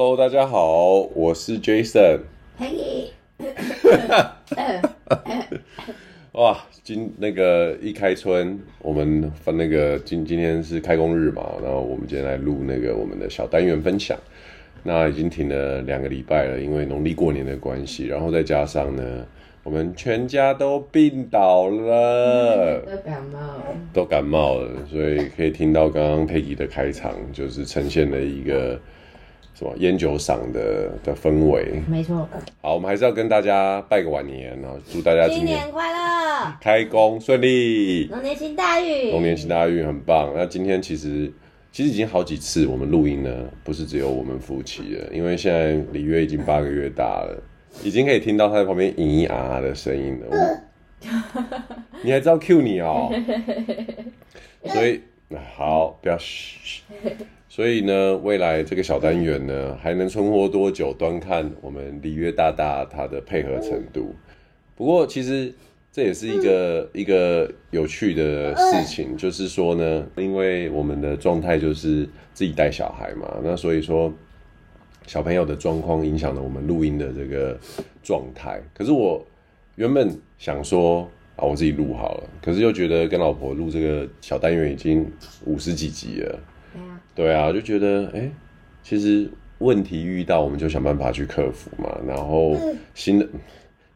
Hello，大家好，我是 Jason。嘿，哇，今那个一开春，我们分那个今今天是开工日嘛，然后我们今天来录那个我们的小单元分享。那已经停了两个礼拜了，因为农历过年的关系，然后再加上呢，我们全家都病倒了，都感冒了，都感冒了，所以可以听到刚刚 Peggy 的开场，就是呈现了一个。什么烟酒嗓的的氛围？没错。好，我们还是要跟大家拜个晚年，然后祝大家新年快乐，开工顺利，龙年行大运，龙年行大运很棒。那今天其实其实已经好几次我们录音呢，不是只有我们夫妻了，因为现在李月已经八个月大了，已经可以听到他在旁边咿咿啊啊的声音了。你还知道 cue 你哦？所以好，不要嘘。所以呢，未来这个小单元呢，还能存活多久，端看我们里约大大他的配合程度。不过，其实这也是一个一个有趣的事情，就是说呢，因为我们的状态就是自己带小孩嘛，那所以说小朋友的状况影响了我们录音的这个状态。可是我原本想说啊，我自己录好了，可是又觉得跟老婆录这个小单元已经五十几集了。对啊，就觉得哎，其实问题遇到我们就想办法去克服嘛。然后新的，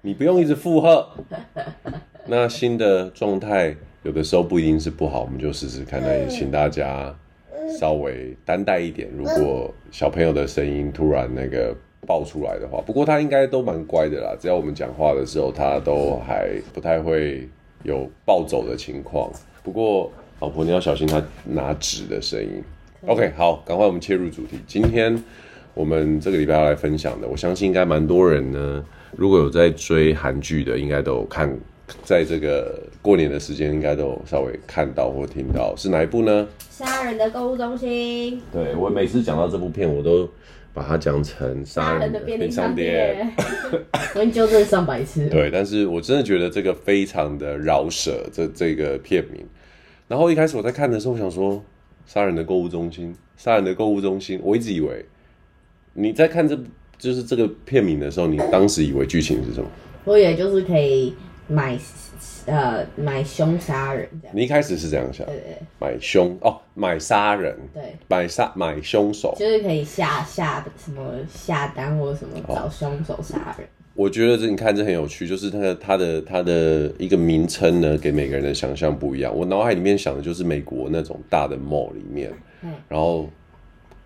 你不用一直附和。那新的状态有的时候不一定是不好，我们就试试看。那也请大家稍微担待一点。如果小朋友的声音突然那个爆出来的话，不过他应该都蛮乖的啦。只要我们讲话的时候，他都还不太会有暴走的情况。不过老婆你要小心他拿纸的声音。OK，好，赶快我们切入主题。今天我们这个礼拜要来分享的，我相信应该蛮多人呢，如果有在追韩剧的，应该都有看，在这个过年的时间，应该都有稍微看到或听到，是哪一部呢？杀人的购物中心。对，我每次讲到这部片，我都把它讲成杀人的便利商店。我已经纠正上百次。对，但是我真的觉得这个非常的饶舌，这这个片名。然后一开始我在看的时候，我想说。杀人的购物中心，杀人的购物中心。我一直以为你在看这就是这个片名的时候，你当时以为剧情是什么？我以为就是可以买呃买凶杀人这样。你一开始是这样想？对对，对，买凶哦，买杀人，对，买杀买凶手，就是可以下下什么下单或什么找凶手杀人。我觉得这你看这很有趣，就是它的它的它的一个名称呢，给每个人的想象不一样。我脑海里面想的就是美国那种大的 mall 里面，然后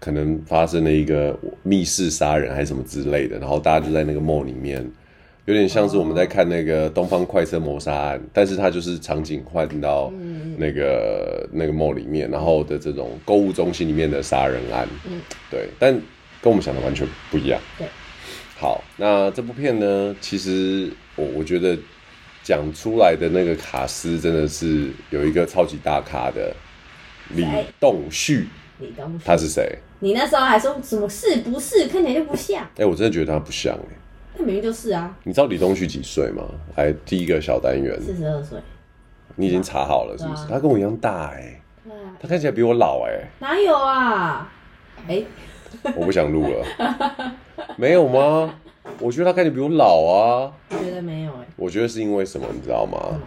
可能发生了一个密室杀人还是什么之类的，然后大家就在那个 mall 里面，有点像是我们在看那个《东方快车谋杀案》，但是它就是场景换到那个那个 mall 里面，然后的这种购物中心里面的杀人案，对，但跟我们想的完全不一样，对。好，那这部片呢？其实我我觉得讲出来的那个卡斯真的是有一个超级大咖的李栋旭。李栋旭，他是谁？你那时候还说什么是不是？看起来就不像。哎、欸，我真的觉得他不像哎、欸。他明明就是啊。你知道李栋旭几岁吗？还，第一个小单元。四十二岁。你已经查好了是不是？啊、他跟我一样大哎、欸。对啊。他看起来比我老哎、欸。哪有啊？哎、欸。我不想录了。没有吗？我觉得他看起来比我老啊。我觉得没有哎、欸。我觉得是因为什么，你知道吗？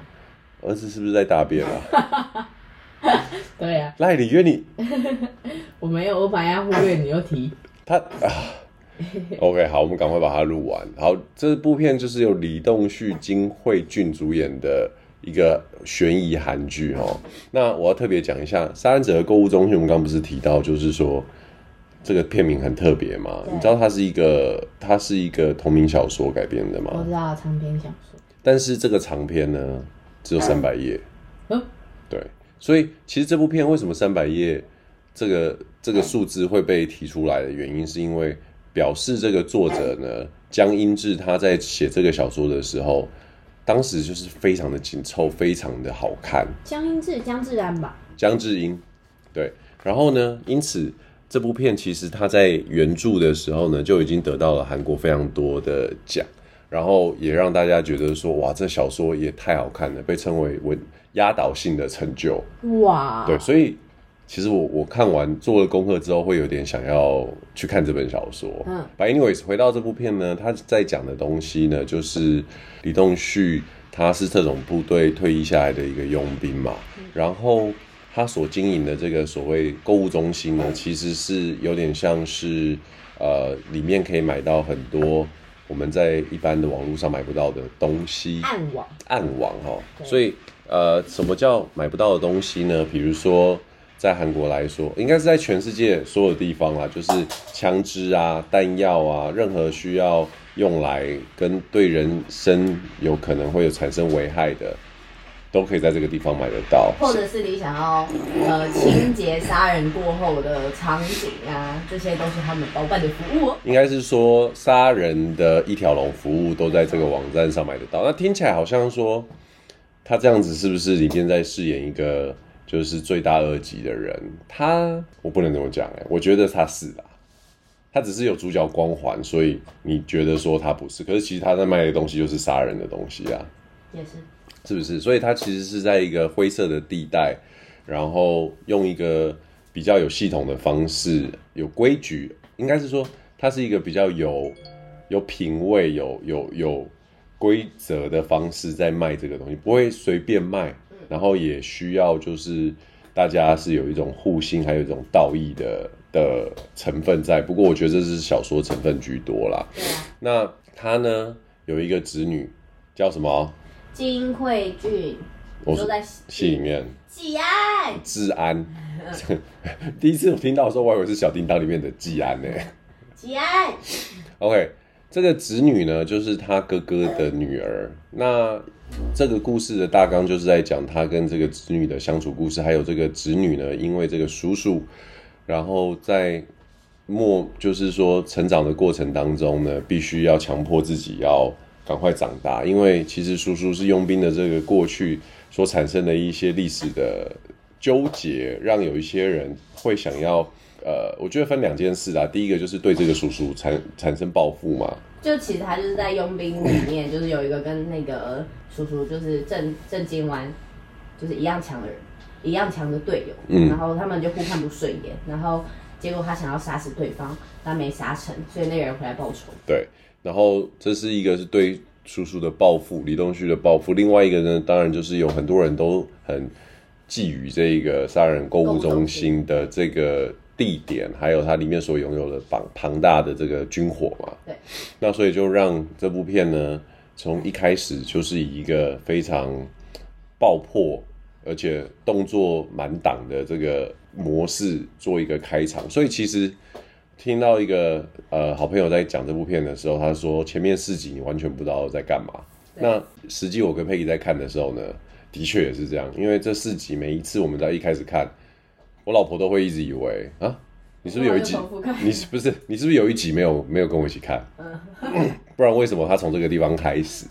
儿子是不是在大便啊？对呀、啊。赖李约你。我没有，我把人家忽略，你又提。他啊。OK，好，我们赶快把它录完。好，这部片就是由李栋旭、金惠俊主演的一个悬疑韩剧哦。那我要特别讲一下《杀人者的购物中心》，我们刚刚不是提到，就是说。这个片名很特别嘛？你知道它是一个，它是一个同名小说改编的吗？我知道长篇小说，但是这个长篇呢，只有三百页。嗯，对，所以其实这部片为什么三百页这个这个数字会被提出来的原因，是因为表示这个作者呢，江英志他在写这个小说的时候，当时就是非常的紧凑，非常的好看。江英志，江志安吧？江志英，对，然后呢，因此。这部片其实它在原著的时候呢，就已经得到了韩国非常多的奖，然后也让大家觉得说，哇，这小说也太好看了，被称为文压倒性的成就。哇，对，所以其实我我看完做了功课之后，会有点想要去看这本小说。嗯，But anyways，回到这部片呢，他在讲的东西呢，就是李栋旭他是特种部队退役下来的一个佣兵嘛，嗯、然后他所经营的这个所谓购物中心呢，其实是有点像是呃，里面可以买到很多。我们在一般的网络上买不到的东西，暗网，暗网哈，所以呃，什么叫买不到的东西呢？比如说在韩国来说，应该是在全世界所有地方啦，就是枪支啊、弹药啊，任何需要用来跟对人身有可能会有产生危害的。都可以在这个地方买得到，或者是你想要呃清洁杀人过后的场景啊，这些都是他们包办的服务。应该是说杀人的一条龙服务都在这个网站上买得到。那听起来好像说他这样子是不是里面在饰演一个就是罪大恶极的人？他我不能这么讲哎，我觉得他是吧，他只是有主角光环，所以你觉得说他不是，可是其实他在卖的东西就是杀人的东西啊，也是。是不是？所以它其实是在一个灰色的地带，然后用一个比较有系统的方式、有规矩，应该是说它是一个比较有有品味、有有有规则的方式在卖这个东西，不会随便卖，然后也需要就是大家是有一种互信，还有一种道义的的成分在。不过我觉得这是小说成分居多啦。那他呢有一个侄女叫什么？金惠俊，我说在戏里面，季安，治安。第一次我听到的时候，我以为是小叮当里面的季安呢。季安，OK，这个侄女呢，就是他哥哥的女儿。那这个故事的大纲就是在讲他跟这个侄女的相处故事，还有这个侄女呢，因为这个叔叔，然后在末就是说成长的过程当中呢，必须要强迫自己要。赶快长大，因为其实叔叔是佣兵的这个过去所产生的一些历史的纠结，让有一些人会想要，呃，我觉得分两件事啦。第一个就是对这个叔叔产产生报复嘛。就其实他就是在佣兵里面，就是有一个跟那个叔叔就是郑郑金湾就是一样强的人，一样强的队友，嗯，然后他们就互看不顺眼，然后结果他想要杀死对方，但没杀成，所以那个人回来报仇。对。然后这是一个是对叔叔的报复，李东旭的报复。另外一个呢，当然就是有很多人都很觊觎这个杀人购物中心的这个地点，还有它里面所拥有的庞庞大的这个军火嘛。对。那所以就让这部片呢，从一开始就是以一个非常爆破，而且动作满档的这个模式做一个开场。所以其实。听到一个呃好朋友在讲这部片的时候，他说前面四集你完全不知道在干嘛。那实际我跟佩奇在看的时候呢，的确也是这样，因为这四集每一次我们在一开始看，我老婆都会一直以为啊，你是不是有一集？你是不是你是不是有一集没有没有跟我一起看？不然为什么他从这个地方开始？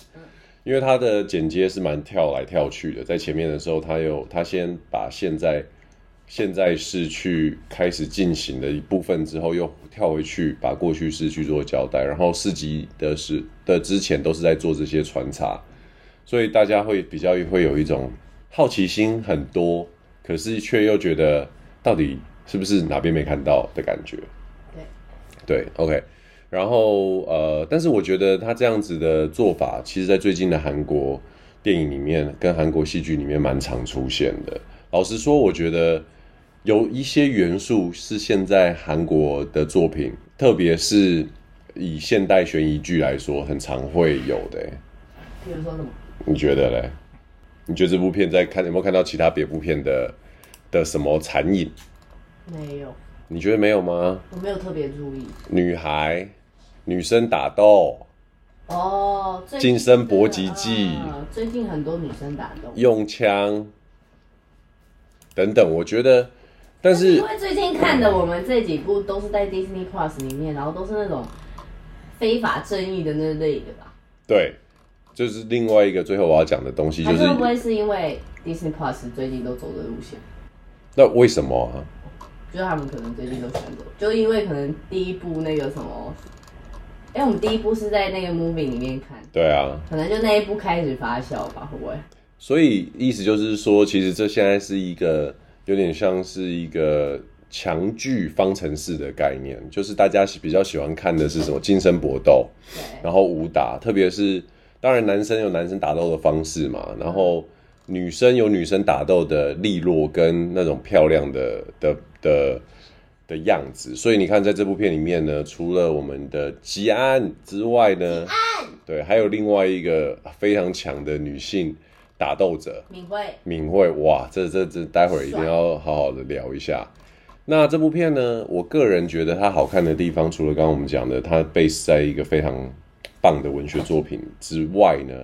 因为他的剪接是蛮跳来跳去的，在前面的时候，他有他先把现在。现在是去开始进行的一部分之后，又跳回去把过去式去做交代，然后四级的是的之前都是在做这些穿插，所以大家会比较会有一种好奇心很多，可是却又觉得到底是不是哪边没看到的感觉？对，对，OK，然后呃，但是我觉得他这样子的做法，其实在最近的韩国电影里面跟韩国戏剧里面蛮常出现的。老实说，我觉得。有一些元素是现在韩国的作品，特别是以现代悬疑剧来说，很常会有的。比如说什么？你觉得嘞？你觉得这部片在看有没有看到其他别部片的的什么残影？没有。你觉得没有吗？我没有特别注意。女孩、女生打斗。哦。近身搏击技。最近很多女生打斗。用枪。等等，我觉得。但是因为最近看的我们这几部都是在 Disney Plus 里面，然后都是那种非法正义的那类的吧？对，就是另外一个最后我要讲的东西，就是会不会是因为 Disney Plus 最近都走的路线？那为什么啊？就是他们可能最近都选择，就因为可能第一部那个什么，哎，我们第一部是在那个 movie 里面看，对啊，可能就那一部开始发酵吧，会不会？所以意思就是说，其实这现在是一个。有点像是一个强剧方程式的概念，就是大家比较喜欢看的是什么精神搏斗，然后武打，特别是当然男生有男生打斗的方式嘛，然后女生有女生打斗的利落跟那种漂亮的的的的样子，所以你看在这部片里面呢，除了我们的吉安之外呢，对，还有另外一个非常强的女性。打斗者敏慧，敏慧，哇，这这这，待会儿一定要好好的聊一下。那这部片呢，我个人觉得它好看的地方，除了刚刚我们讲的，它 base 在一个非常棒的文学作品之外呢，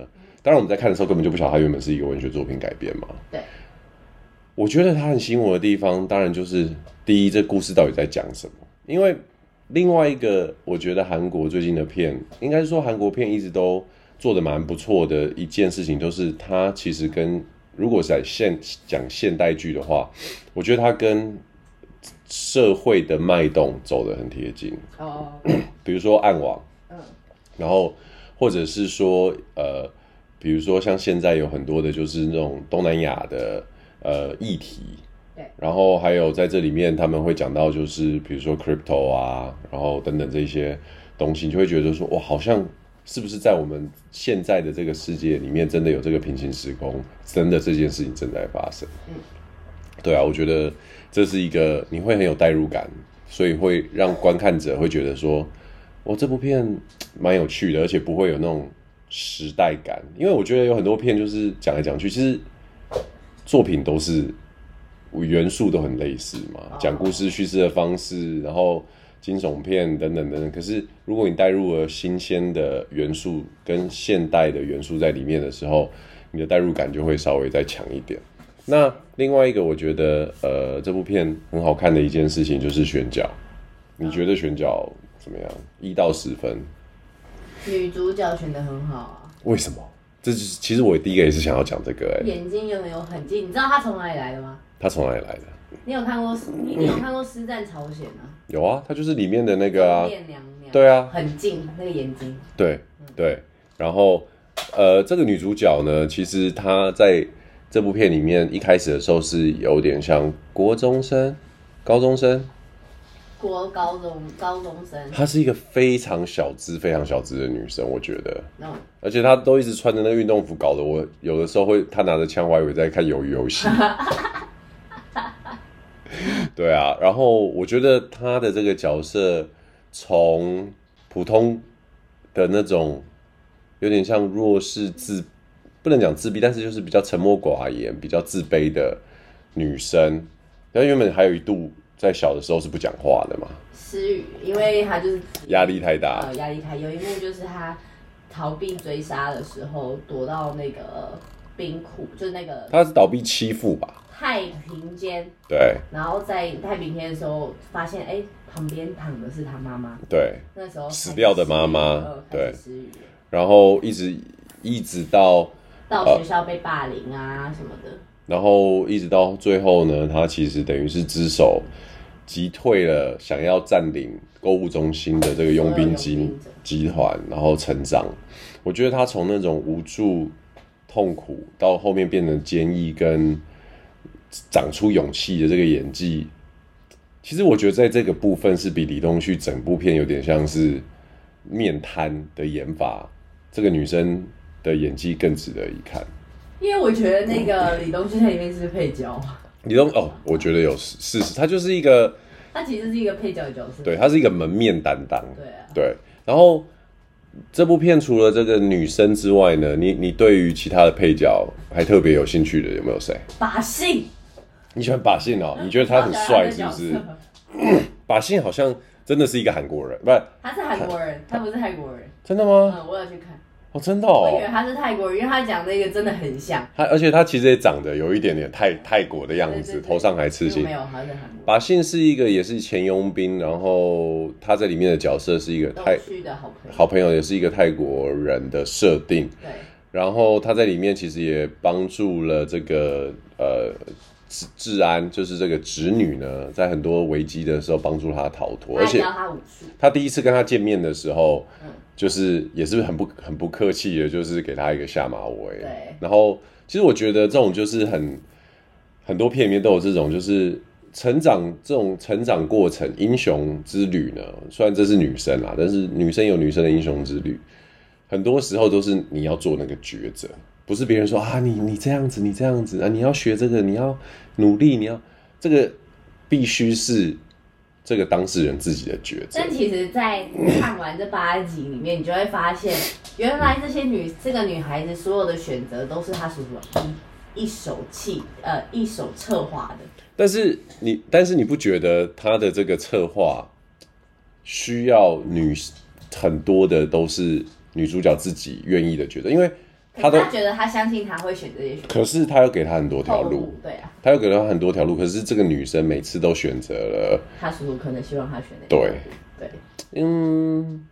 当然我们在看的时候根本就不晓得它原本是一个文学作品改编嘛。对。我觉得它很吸引我的地方，当然就是第一，这故事到底在讲什么？因为另外一个，我觉得韩国最近的片，应该是说韩国片一直都。做的蛮不错的一件事情，就是它其实跟如果在现讲现代剧的话，我觉得它跟社会的脉动走得很贴近。哦，比如说暗网，嗯，然后或者是说呃，比如说像现在有很多的就是那种东南亚的呃议题，对，然后还有在这里面他们会讲到就是比如说 crypto 啊，然后等等这些东西，你就会觉得说哇，好像。是不是在我们现在的这个世界里面，真的有这个平行时空？真的这件事情正在发生？嗯，对啊，我觉得这是一个你会很有代入感，所以会让观看者会觉得说，我这部片蛮有趣的，而且不会有那种时代感。因为我觉得有很多片就是讲来讲去，其实作品都是元素都很类似嘛，讲故事叙事的方式，然后。惊悚片等等等等，可是如果你带入了新鲜的元素跟现代的元素在里面的时候，你的代入感就会稍微再强一点。那另外一个，我觉得呃，这部片很好看的一件事情就是选角。你觉得选角怎么样？一到十分？女主角选得很好啊。为什么？这就是其实我第一个也是想要讲这个哎、欸。眼睛有没有很近？你知道她从哪里来的吗？她从哪里来的？你有看过？你你有看过《师战朝鲜》吗？有啊，他就是里面的那个啊。娘娘对啊，很近那个眼睛。对对，然后呃，这个女主角呢，其实她在这部片里面一开始的时候是有点像国中生、高中生。国高中高中生。她是一个非常小资、非常小资的女生，我觉得。No. 而且她都一直穿着那个运动服，搞得我有的时候会，她拿着枪，我还以为在看鱿鱼游戏。对啊，然后我觉得他的这个角色从普通的那种有点像弱势自，不能讲自闭，但是就是比较沉默寡言、比较自卑的女生。她原本还有一度在小的时候是不讲话的嘛，思雨，因为她就是压力太大，呃，压力太。有一幕就是她逃避追杀的时候，躲到那个冰库，就是那个他是倒闭七副吧。太平间，对，然后在太平间的时候，发现哎，旁边躺的是他妈妈，对，那时候死掉的妈妈，对，然后一直一直到到学校被霸凌啊什么的，然后一直到最后呢，他其实等于是只手击退了想要占领购物中心的这个佣兵集集团，然后成长。我觉得他从那种无助、痛苦到后面变成坚毅跟。长出勇气的这个演技，其实我觉得在这个部分是比李东旭整部片有点像是面瘫的演法，这个女生的演技更值得一看。因为我觉得那个李东旭在里面是配角。李东哦，我觉得有事实，他就是一个，他其实是一个配角的角色，对，他是一个门面担当，对啊，对。然后这部片除了这个女生之外呢，你你对于其他的配角还特别有兴趣的有没有谁？把信。你喜欢把信哦？你觉得他很帅是不是？把信好像真的是一个韩国人，不是？他是韩国人，他不是泰国人。真的吗？嗯，我要去看。哦，真的哦。我以为他是泰国人，因为他讲那个真的很像。他而且他其实也长得有一点点泰泰国的样子，对对对，头上还刺青。没有，他是韩国。把信是一个也是前佣兵，然后他在里面的角色是一个泰的好朋友，好朋友也是一个泰国人的设定。对。然后他在里面其实也帮助了这个呃。治治安就是这个侄女呢，在很多危机的时候帮助他逃脱，而且他第一次跟他见面的时候，就是也是很不很不客气的，就是给他一个下马威。对，然后其实我觉得这种就是很很多片里面都有这种，就是成长这种成长过程英雄之旅呢。虽然这是女生啊，但是女生有女生的英雄之旅，很多时候都是你要做那个抉择，不是别人说啊，你你这样子，你这样子啊，你要学这个，你要努力，你要这个必须是。这个当事人自己的抉择。但其实，在看完这八集里面，你就会发现，原来这些女这个女孩子所有的选择都是她叔叔一一手气呃一手策划的。但是你，但是你不觉得她的这个策划需要女很多的都是女主角自己愿意的抉择？因为。他都他觉得他相信他会选这些选择，可是他又给他很多条路，对啊，他又给了他很多条路，可是这个女生每次都选择了。他叔叔可能希望他选的，对。对，嗯，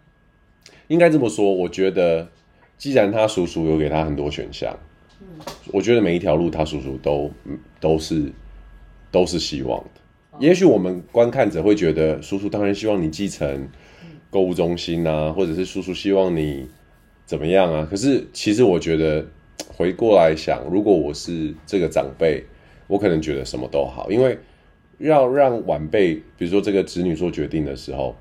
应该这么说，我觉得既然他叔叔有给他很多选项，嗯，我觉得每一条路他叔叔都都是都是希望的。哦，也许我们观看者会觉得叔叔当然希望你继承购物中心啊，或者是叔叔希望你。怎么样啊？可是其实我觉得 回过来想，如果我是这个长辈，我可能觉得什么都好，因为要让晚辈，比如说这个子女做决定的时候，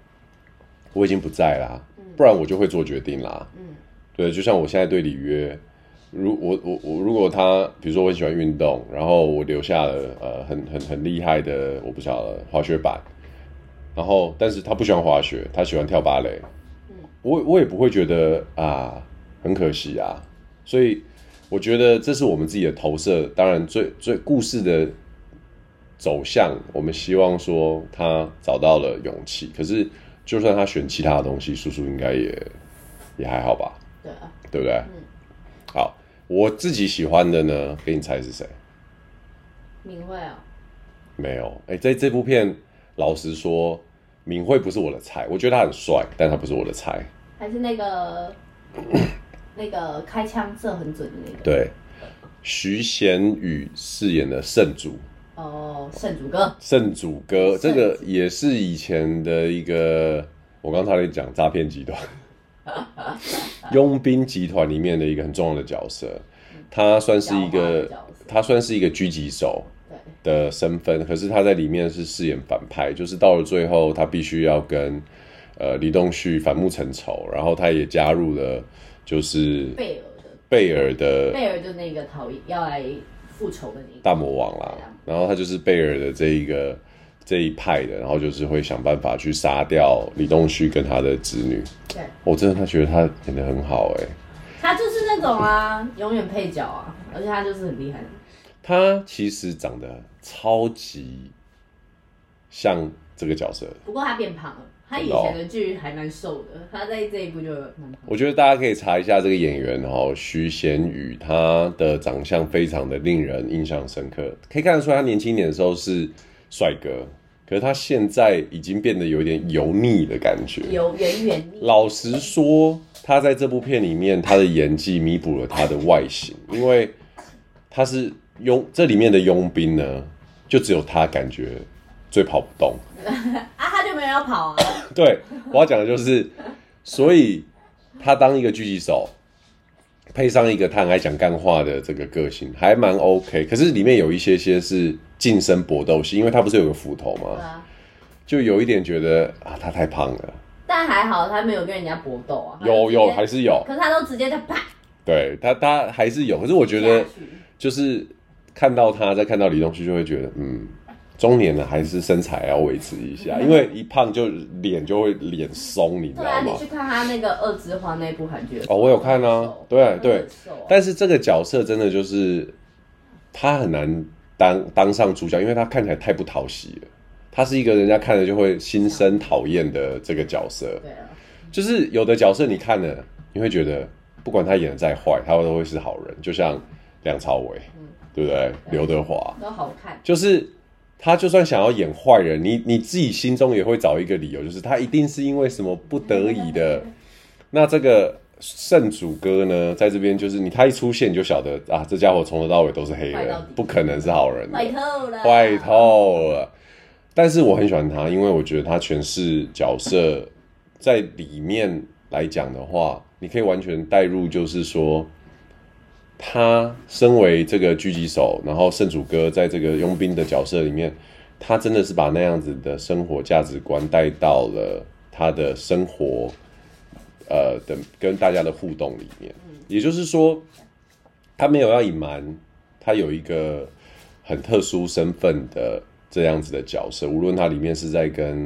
我已经不在啦，不然我就会做决定啦。嗯，对，就像我现在对里约，如我我我如果他，比如说我很喜欢运动，然后我留下了呃很很很厉害的，我不晓得滑雪板，然后但是他不喜欢滑雪，他喜欢跳芭蕾。我我也不会觉得啊很可惜啊，所以我觉得这是我们自己的投射。当然最，最最故事的走向，我们希望说他找到了勇气。可是，就算他选其他的东西，叔叔应该也也还好吧？对啊，对不对？嗯。好，我自己喜欢的呢，给你猜是谁？明慧啊？没有。哎，在这部片，老实说。敏慧不是我的菜，我觉得他很帅，但他不是我的菜。还是那个 那个开枪射很准的那个。对，徐贤宇饰演的圣主。哦，圣主哥。圣主哥，这个也是以前的一个，我刚才在讲诈骗集团，佣兵集团里面的一个很重要的角色。他算是一个，他算是一个狙击手。的身份，可是他在里面是饰演反派，就是到了最后，他必须要跟呃李东旭反目成仇，然后他也加入了就是贝尔的贝尔的贝尔就那个讨厌要来复仇的那个大魔王啦，然后他就是贝尔的这一个这一派的，然后就是会想办法去杀掉李东旭跟他的子女。对，我真的他觉得他演的很好哎、欸，他就是那种啊，永远配角啊，而且他就是很厉害的。他其实长得超级像这个角色，不过他变胖了。他以前的剧还蛮瘦的，他在这一部就蛮胖。我觉得大家可以查一下这个演员哦，徐贤宇，他的长相非常的令人印象深刻，可以看得出来他年轻点的时候是帅哥，可是他现在已经变得有点油腻的感觉，油圆圆。老实说，他在这部片里面他的演技弥补了他的外形，因为他是。佣这里面的佣兵呢，就只有他感觉最跑不动 啊，他就没有要跑啊。对，我要讲的就是，所以他当一个狙击手，配上一个他很爱讲干话的这个个性，还蛮 OK。可是里面有一些些是近身搏斗戏，因为他不是有个斧头吗？啊、就有一点觉得啊，他太胖了。但还好他没有跟人家搏斗啊，有有还是有，可是他都直接在啪。对他他还是有，可是我觉得就是。看到他，再看到李东旭，就会觉得，嗯，中年了还是身材要维持一下，因为一胖就脸就会脸松，你知道吗？对啊，你去看他那个二之花那部韩剧哦，我有看啊，对对，但是这个角色真的就是他很难当当上主角，因为他看起来太不讨喜了，他是一个人家看了就会心生讨厌的这个角色。对啊，就是有的角色你看了，你会觉得不管他演的再坏，他都会是好人，就像梁朝伟。对不对？刘德华都好看，就是他就算想要演坏人，你你自己心中也会找一个理由，就是他一定是因为什么不得已的。那这个圣主哥呢，在这边就是你他一出现你就晓得啊，这家伙从头到尾都是黑人，不可能是好人，坏透了，坏透了。但是我很喜欢他，因为我觉得他诠释角色在里面来讲的话，你可以完全带入，就是说。他身为这个狙击手，然后圣主哥在这个佣兵的角色里面，他真的是把那样子的生活价值观带到了他的生活，呃的跟大家的互动里面。也就是说，他没有要隐瞒，他有一个很特殊身份的这样子的角色，无论他里面是在跟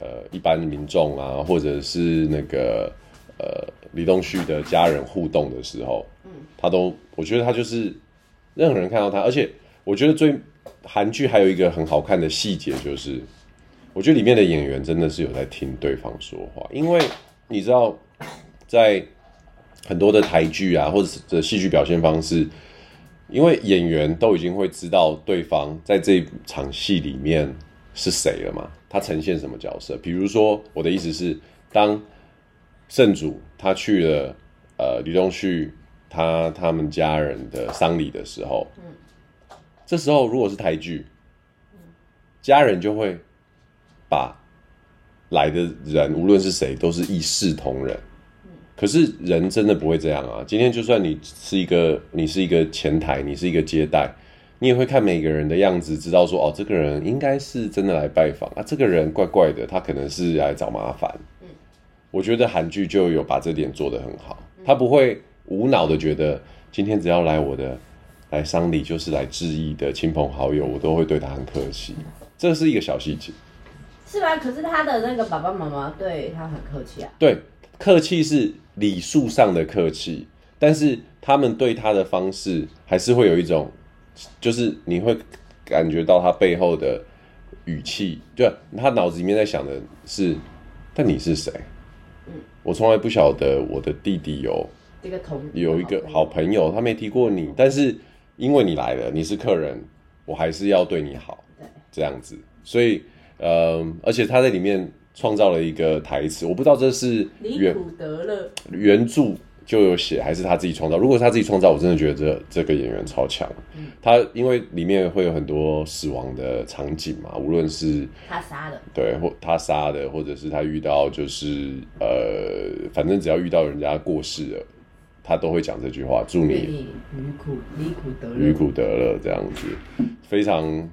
呃一般民众啊，或者是那个呃李东旭的家人互动的时候。他都，我觉得他就是任何人看到他，而且我觉得最韩剧还有一个很好看的细节，就是我觉得里面的演员真的是有在听对方说话，因为你知道，在很多的台剧啊，或者是戏剧表现方式，因为演员都已经会知道对方在这场戏里面是谁了嘛，他呈现什么角色。比如说，我的意思是，当圣主他去了呃李东旭。他他们家人的丧礼的时候，嗯，这时候如果是台剧，家人就会把来的人无论是谁都是一视同仁，可是人真的不会这样啊！今天就算你是一个你是一个前台，你是一个接待，你也会看每个人的样子，知道说哦，这个人应该是真的来拜访啊，这个人怪怪的，他可能是来找麻烦。我觉得韩剧就有把这点做得很好，他不会。无脑的觉得今天只要来我的来丧礼，就是来致意的亲朋好友，我都会对他很客气。这是一个小细节，是吧？可是他的那个爸爸妈妈对他很客气啊。对，客气是礼数上的客气，但是他们对他的方式还是会有一种，就是你会感觉到他背后的语气，对，他脑子里面在想的是，但你是谁？嗯，我从来不晓得我的弟弟有。这个同有一个好朋友，他没提过你，但是因为你来了，你是客人，我还是要对你好，对，这样子。所以，呃，而且他在里面创造了一个台词，我不知道这是原原著就有写，还是他自己创造。如果是他自己创造，我真的觉得这这个演员超强。嗯，他因为里面会有很多死亡的场景嘛，无论是他杀的，对，或他杀的，或者是他遇到就是呃，反正只要遇到人家过世了。他都会讲这句话，祝你离苦离苦得乐，离苦得乐这样子，非常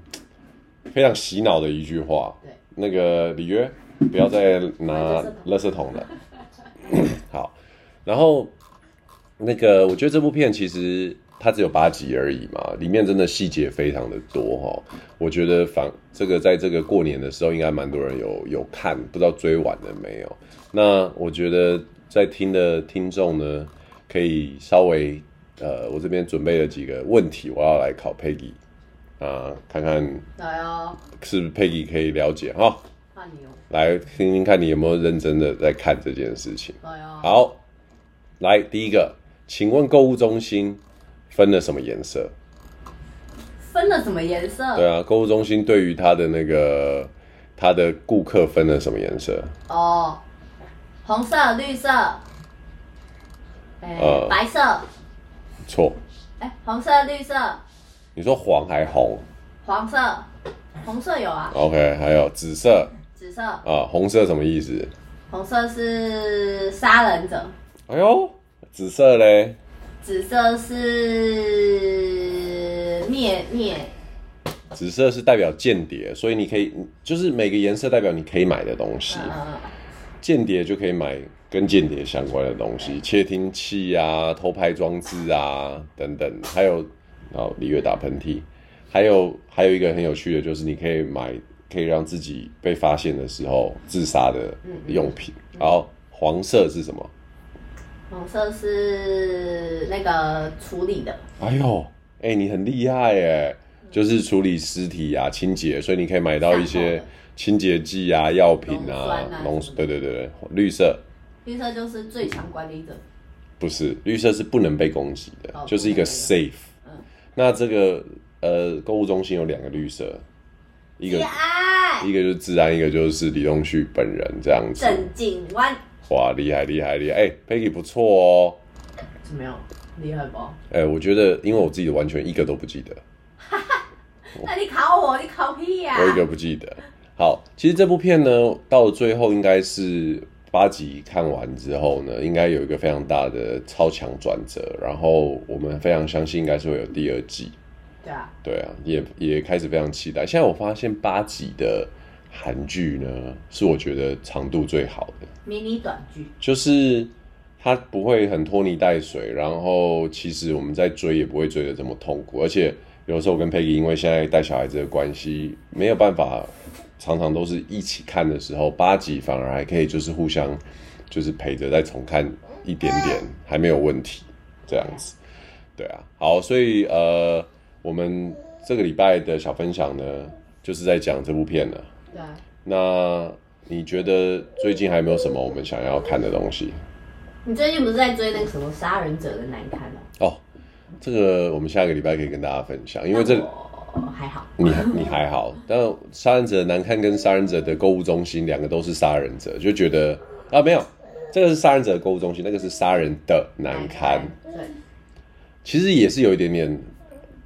非常洗脑的一句话。对，那个里约不要再拿垃圾桶了。好，然后那个我觉得这部片其实它只有八集而已嘛，里面真的细节非常的多哈。我觉得反这个在这个过年的时候，应该蛮多人有有看，不知道追完了没有？那我觉得在听的听众呢，可以稍微，呃，我这边准备了几个问题，我要来考 Peggy 啊，看看来哦，是不是 Peggy 可以了解哈？哦，来听听看你有没有认真的在看这件事情。来哦，好，来第一个，请问购物中心分了什么颜色？分了什么颜色？对啊，购物中心对于他的那个他的顾客分了什么颜色？哦，红色、绿色。欸、呃，白色，错。哎、红，色、绿色。你说黄还红？黄色，红色有啊。OK，还有紫色。紫色。啊，红色什么意思？红色是杀人者。哎呦，紫色嘞？紫色是灭灭。紫色是代表间谍，所以你可以，就是每个颜色代表你可以买的东西。呃、间谍就可以买。跟间谍相关的东西，窃听器啊、偷拍装置啊等等，还有，然后里约打喷嚏，还有还有一个很有趣的，就是你可以买可以让自己被发现的时候自杀的用品。然后黄色是什么？黄色是那个处理的。哎呦，哎、欸，你很厉害耶，就是处理尸体啊、清洁，所以你可以买到一些清洁剂啊、药品啊、浓缩。对对对对，绿色。绿色就是最强管理者，不是绿色是不能被攻击的，哦、就是一个 safe。嗯，那这个呃购物中心有两个绿色，一个一个就是治安，一个就是李东旭本人这样子。郑静湾，哇，厉害厉害厉害！哎、欸、Peggy 不错哦。怎么样？厉害不？哎、欸，我觉得因为我自己完全一个都不记得。哈哈，那你考我，你考屁呀、啊？我一个不记得。好，其实这部片呢，到了最后应该是。八集看完之后呢，应该有一个非常大的超强转折，然后我们非常相信应该是会有第二季。对啊，对啊，也也开始非常期待。现在我发现八集的韩剧呢，是我觉得长度最好的迷你短剧，就是它不会很拖泥带水，然后其实我们在追也不会追得这么痛苦，而且有时候我跟 Peggy 因为现在带小孩子的关系，没有办法。常常都是一起看的时候，八集反而还可以，就是互相就是陪着再重看一点点，还没有问题这样子。对啊，好，所以呃，我们这个礼拜的小分享呢，就是在讲这部片了。对。那你觉得最近还有没有什么我们想要看的东西？你最近不是在追那个什么杀人者的难堪吗？哦，这个我们下个礼拜可以跟大家分享，因为这。还好，你你还好，但杀人者的难堪跟杀人者的购物中心两个都是杀人者，就觉得啊没有，这个是杀人者的购物中心，那个是杀人的难堪。对，其实也是有一点点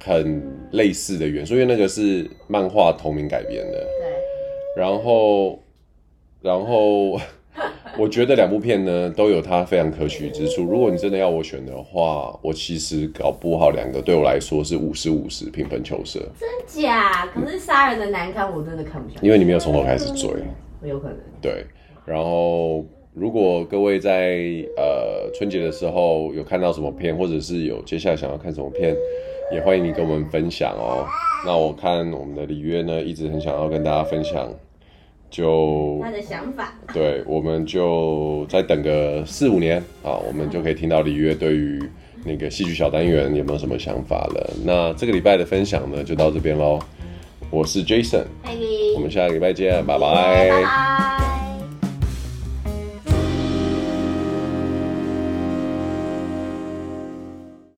很类似的元素，因为那个是漫画同名改编的。对，然后然后。我觉得两部片呢都有它非常可取之处。如果你真的要我选的话，我其实搞不好两个对我来说是五十五十平分秋色。真假？可是杀人的难看我真的看不下去，因为你没有从头开始追。有可能。对，然后如果各位在呃春节的时候有看到什么片，或者是有接下来想要看什么片，也欢迎你跟我们分享哦。那我看我们的里约呢，一直很想要跟大家分享。就他的想法，对，我们就再等个四五年啊，我们就可以听到里约对于那个戏剧小单元有没有什么想法了。那这个礼拜的分享呢，就到这边喽。我是 Jason，Hey. 我们下个礼拜见，拜拜。